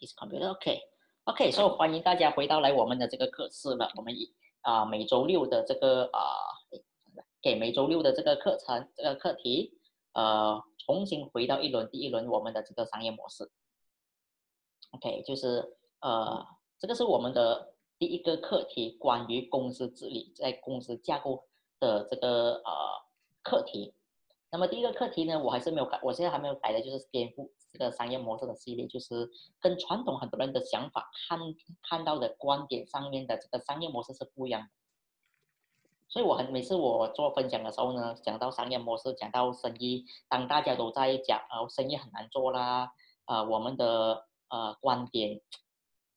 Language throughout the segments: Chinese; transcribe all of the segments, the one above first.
this computer OK OK，所以欢迎大家回到来我们的这个课室了。我们以啊每周六的这个啊给每周六的这个课程这个课题，呃，重新回到一轮第一轮我们的这个商业模式。OK，就是呃这个是我们的第一个课题，关于公司治理在公司架构的这个呃课题。那么第一个课题呢，我还是没有改，我现在还没有改的，就是颠覆这个商业模式的系列，就是跟传统很多人的想法看看到的观点上面的这个商业模式是不一样的。所以我很每次我做分享的时候呢，讲到商业模式，讲到生意，当大家都在讲呃生意很难做啦，呃我们的呃观点，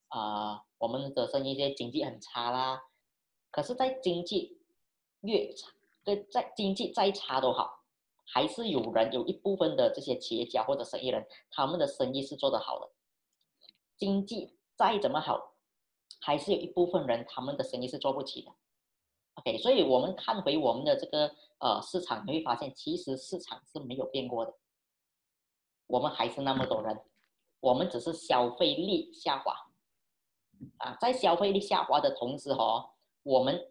啊我们的生意在经济很差啦，可是，在经济越差，对，在经济再差都好。还是有人有一部分的这些企业家或者生意人，他们的生意是做得好的。经济再怎么好，还是有一部分人他们的生意是做不起的。OK，所以我们看回我们的这个呃市场，你会发现其实市场是没有变过的。我们还是那么多人，我们只是消费力下滑。啊，在消费力下滑的同时哈，我们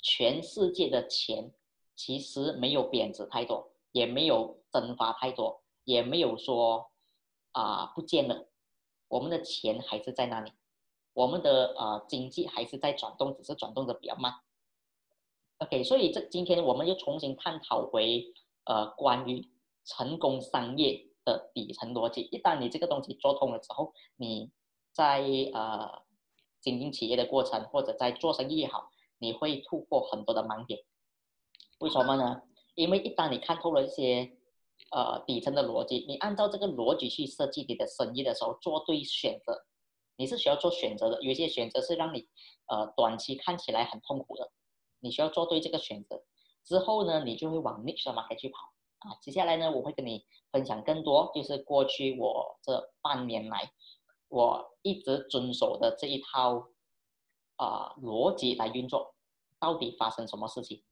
全世界的钱其实没有贬值太多。也没有蒸发太多，也没有说啊不见了，我们的钱还是在那里，我们的呃经济还是在转动，只是转动的比较慢。OK，所以这今天我们又重新探讨回呃关于成功商业的底层逻辑。一旦你这个东西做通了之后，你在呃经营企业的过程或者在做生意也好，你会突破很多的盲点。为什么呢？因为一旦你看透了一些，呃底层的逻辑，你按照这个逻辑去设计你的生意的时候，做对选择，你是需要做选择的。有些选择是让你，呃短期看起来很痛苦的，你需要做对这个选择。之后呢，你就会往 niche 上面去跑啊。接下来呢，我会跟你分享更多，就是过去我这半年来，我一直遵守的这一套，啊逻辑来运作，到底发生什么事情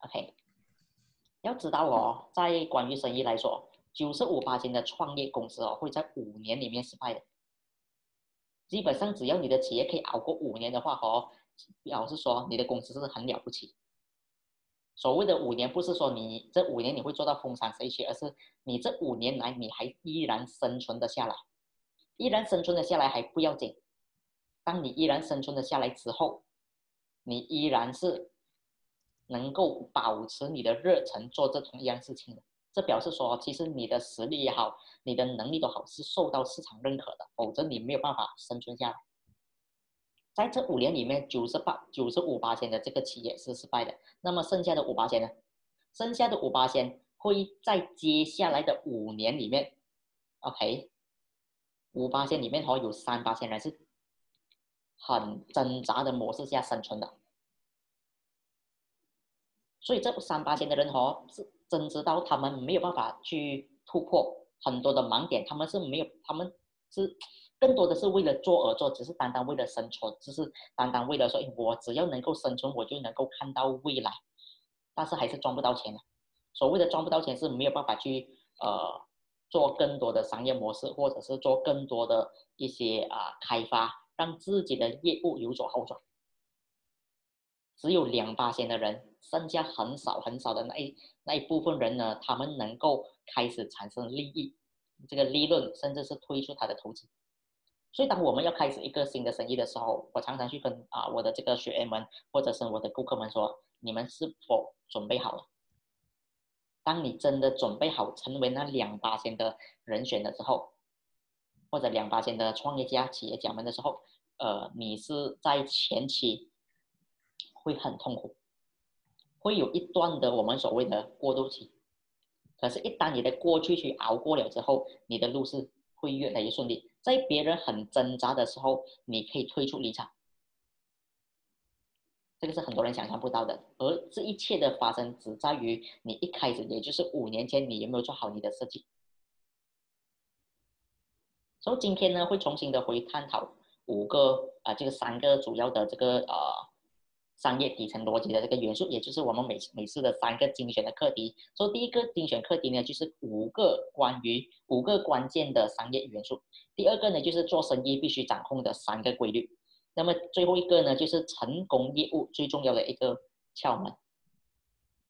？OK。要知道哦，在关于生意来说，九十五八千的创业公司哦，会在五年里面失败的。基本上，只要你的企业可以熬过五年的话哦，表示说你的公司是很了不起。所谓的五年，不是说你这五年你会做到风生水起，而是你这五年来你还依然生存的下来，依然生存的下来还不要紧。当你依然生存的下来之后，你依然是。能够保持你的热忱做这同一样事情的，这表示说，其实你的实力也好，你的能力都好，是受到市场认可的，否则你没有办法生存下来。在这五年里面，九十八、九十五八千的这个企业是失败的，那么剩下的五八千呢？剩下的五八千会在接下来的五年里面，OK，五八千里面哦，有三八千人是很挣扎的模式下生存的。所以这三八线的人哦，是真知道他们没有办法去突破很多的盲点，他们是没有，他们是更多的是为了做而做，只是单单为了生存，只是单单为了说，我只要能够生存，我就能够看到未来，但是还是赚不到钱的。所谓的赚不到钱是没有办法去呃做更多的商业模式，或者是做更多的一些啊开发，让自己的业务有所好转。只有两八线的人，剩下很少很少的那一那一部分人呢，他们能够开始产生利益，这个利润，甚至是推出他的投资。所以，当我们要开始一个新的生意的时候，我常常去跟啊我的这个学员们，或者是我的顾客们说：你们是否准备好了？当你真的准备好成为那两八线的人选的时候，或者两八线的创业家、企业家们的时候，呃，你是在前期。会很痛苦，会有一段的我们所谓的过渡期，可是，一旦你的过去去熬过了之后，你的路是会越来越顺利。在别人很挣扎的时候，你可以退出离场，这个是很多人想象不到的。而这一切的发生，只在于你一开始，也就是五年前，你有没有做好你的设计。所以今天呢，会重新的回探讨五个啊，这个三个主要的这个呃。商业底层逻辑的这个元素，也就是我们每每次的三个精选的课题。所以第一个精选课题呢，就是五个关于五个关键的商业元素。第二个呢，就是做生意必须掌控的三个规律。那么最后一个呢，就是成功业务最重要的一个窍门。